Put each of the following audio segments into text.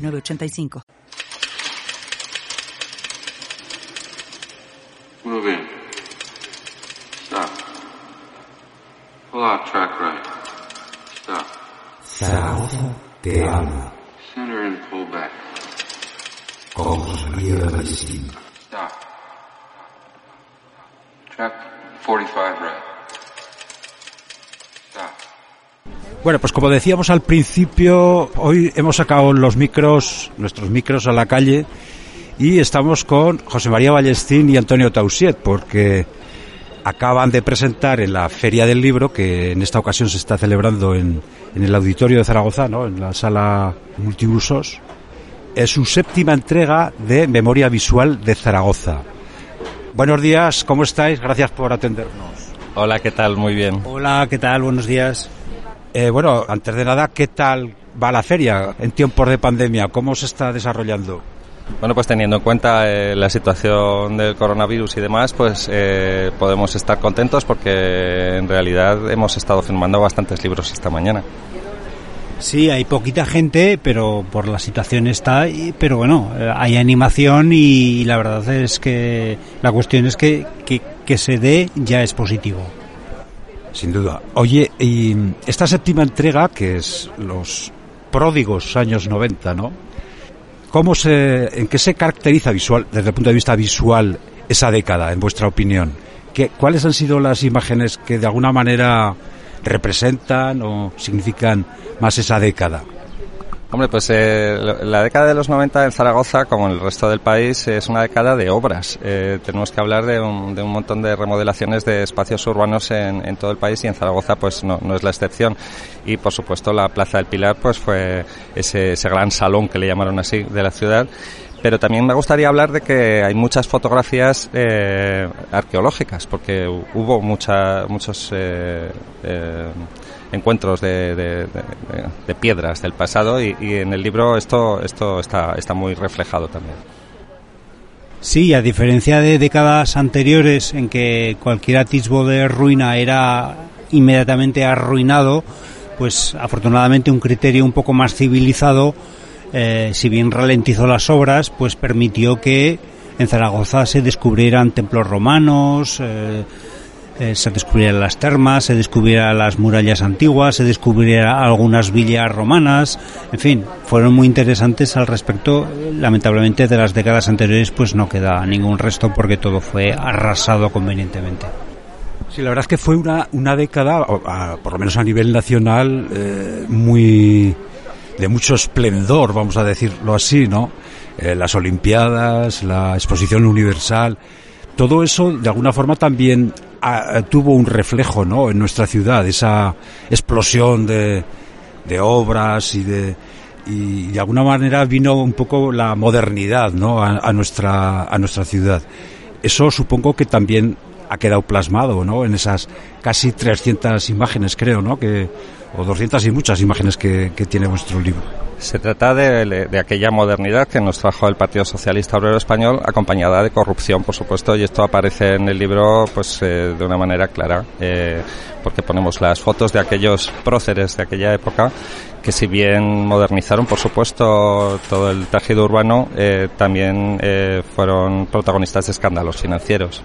985. Move in. Stop. Pull out track right. Stop. Te ama. Center and pull back. Stop. Track 45 right. Stop. Bueno, pues como decíamos al principio, hoy hemos sacado los micros, nuestros micros a la calle y estamos con José María Ballestín y Antonio Tausiet porque acaban de presentar en la Feria del Libro, que en esta ocasión se está celebrando en, en el Auditorio de Zaragoza, ¿no? en la sala multiusos, es su séptima entrega de Memoria Visual de Zaragoza. Buenos días, ¿cómo estáis? Gracias por atendernos. Hola, ¿qué tal? Muy bien. Hola, ¿qué tal? Buenos días. Eh, bueno, antes de nada, ¿qué tal va la feria en tiempos de pandemia? ¿Cómo se está desarrollando? Bueno, pues teniendo en cuenta eh, la situación del coronavirus y demás, pues eh, podemos estar contentos porque en realidad hemos estado firmando bastantes libros esta mañana. Sí, hay poquita gente, pero por la situación está, y- pero bueno, eh, hay animación y la verdad es que la cuestión es que, que, que se dé ya es positivo. Sin duda. Oye, y esta séptima entrega, que es los pródigos años 90, ¿no? ¿Cómo se, ¿En qué se caracteriza visual, desde el punto de vista visual, esa década, en vuestra opinión? ¿Qué, ¿Cuáles han sido las imágenes que de alguna manera representan o significan más esa década? Hombre, pues eh, la década de los 90 en Zaragoza, como en el resto del país, es una década de obras. Eh, tenemos que hablar de un, de un montón de remodelaciones de espacios urbanos en, en todo el país y en Zaragoza pues no, es la excepción. Y por supuesto la Plaza del Pilar pues fue ese, ese gran salón que le llamaron así de la ciudad. Pero también me gustaría hablar de que hay muchas fotografías eh, arqueológicas, porque hu- hubo mucha, muchos eh, eh, encuentros de, piedras del pasado y, y en el libro esto, esto está, está muy reflejado también. Sí, a diferencia de décadas anteriores en que cualquier atisbo de ruina era inmediatamente arruinado, pues afortunadamente un criterio un poco más civilizado, eh, si bien ralentizó las obras, pues permitió que en Zaragoza se descubrieran templos romanos, eh, eh, se descubrieran las termas, se descubrieran las murallas antiguas, se descubrieran algunas villas romanas, en fin, fueron muy interesantes al respecto. Lamentablemente de las décadas anteriores pues no queda ningún resto porque todo fue arrasado convenientemente. Sí, la verdad es que fue una, una década, por lo menos a nivel nacional, eh, muy de mucho esplendor, vamos a decirlo así, ¿no? Eh, las Olimpiadas, la Exposición Universal, todo eso de alguna forma también ah, tuvo un reflejo, ¿no? En nuestra ciudad, esa explosión de, de obras y de y de alguna manera vino un poco la modernidad, ¿no? A, a nuestra a nuestra ciudad. Eso supongo que también ha quedado plasmado, ¿no? En esas casi 300 imágenes, creo, ¿no? Que, o 200 y muchas imágenes que, que tiene vuestro libro. Se trata de, de aquella modernidad que nos trajo el Partido Socialista Obrero Español, acompañada de corrupción, por supuesto, y esto aparece en el libro pues eh, de una manera clara, eh, porque ponemos las fotos de aquellos próceres de aquella época que si bien modernizaron, por supuesto, todo el tejido urbano, eh, también eh, fueron protagonistas de escándalos financieros.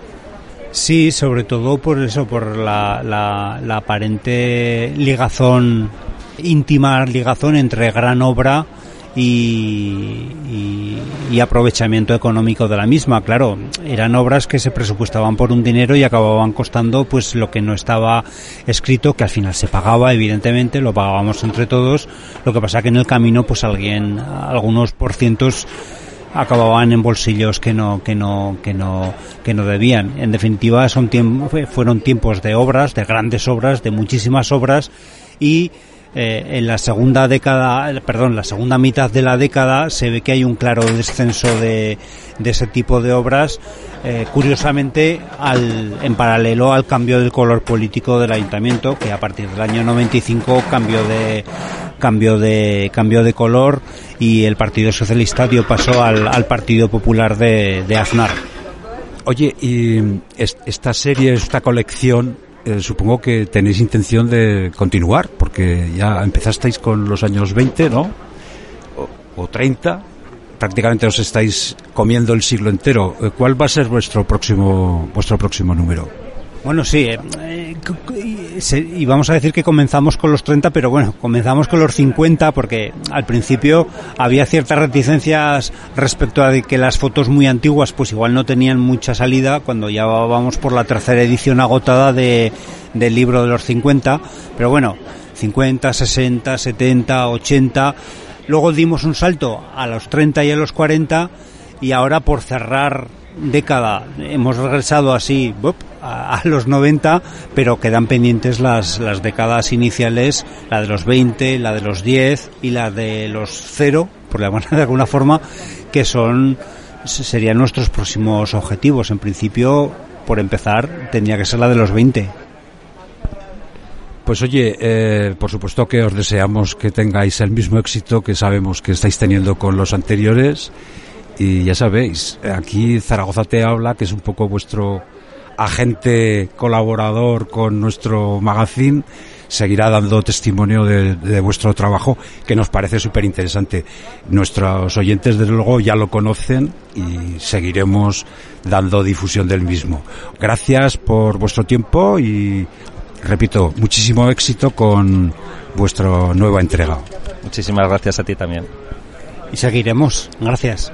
Sí, sobre todo por eso, por la, la, la aparente ligazón, íntima ligazón entre gran obra y, y- y aprovechamiento económico de la misma. Claro, eran obras que se presupuestaban por un dinero y acababan costando pues lo que no estaba escrito, que al final se pagaba, evidentemente, lo pagábamos entre todos. Lo que pasa que en el camino pues alguien, algunos por cientos acababan en bolsillos que no que no que no que no debían en definitiva son tiemp- fue- fueron tiempos de obras de grandes obras de muchísimas obras y eh, en la segunda década, perdón, la segunda mitad de la década se ve que hay un claro descenso de, de ese tipo de obras, eh, curiosamente al, en paralelo al cambio del color político del ayuntamiento, que a partir del año 95 cambió de cambio de cambio de color y el Partido Socialista dio paso al, al Partido Popular de, de Aznar. Oye, y esta serie, esta colección, eh, supongo que tenéis intención de continuar, porque ya empezasteis con los años 20, ¿no? O, o 30, prácticamente os estáis comiendo el siglo entero. Eh, ¿Cuál va a ser vuestro próximo, vuestro próximo número? Bueno, sí, eh, eh, y vamos a decir que comenzamos con los 30, pero bueno, comenzamos con los 50 porque al principio había ciertas reticencias respecto a que las fotos muy antiguas pues igual no tenían mucha salida cuando ya vamos por la tercera edición agotada de, del libro de los 50, pero bueno, 50, 60, 70, 80, luego dimos un salto a los 30 y a los 40 y ahora por cerrar década hemos regresado así. A, los 90 pero quedan pendientes las, las décadas iniciales la de los 20 la de los 10 y la de los 0 por llamarla de alguna forma que son serían nuestros próximos objetivos en principio por empezar tendría que ser la de los 20 Pues oye, eh, por supuesto que os deseamos que tengáis el mismo éxito que sabemos que estáis teniendo con los anteriores. Y ya sabéis, aquí Zaragoza te habla, que es un poco vuestro agente colaborador con nuestro magazine, seguirá dando testimonio de, de vuestro trabajo, que nos parece súper interesante. Nuestros oyentes, desde luego, ya lo conocen y seguiremos dando difusión del mismo. Gracias por vuestro tiempo y repito, muchísimo éxito con vuestra nueva entrega. Muchísimas gracias a ti también. y seguiremos gracias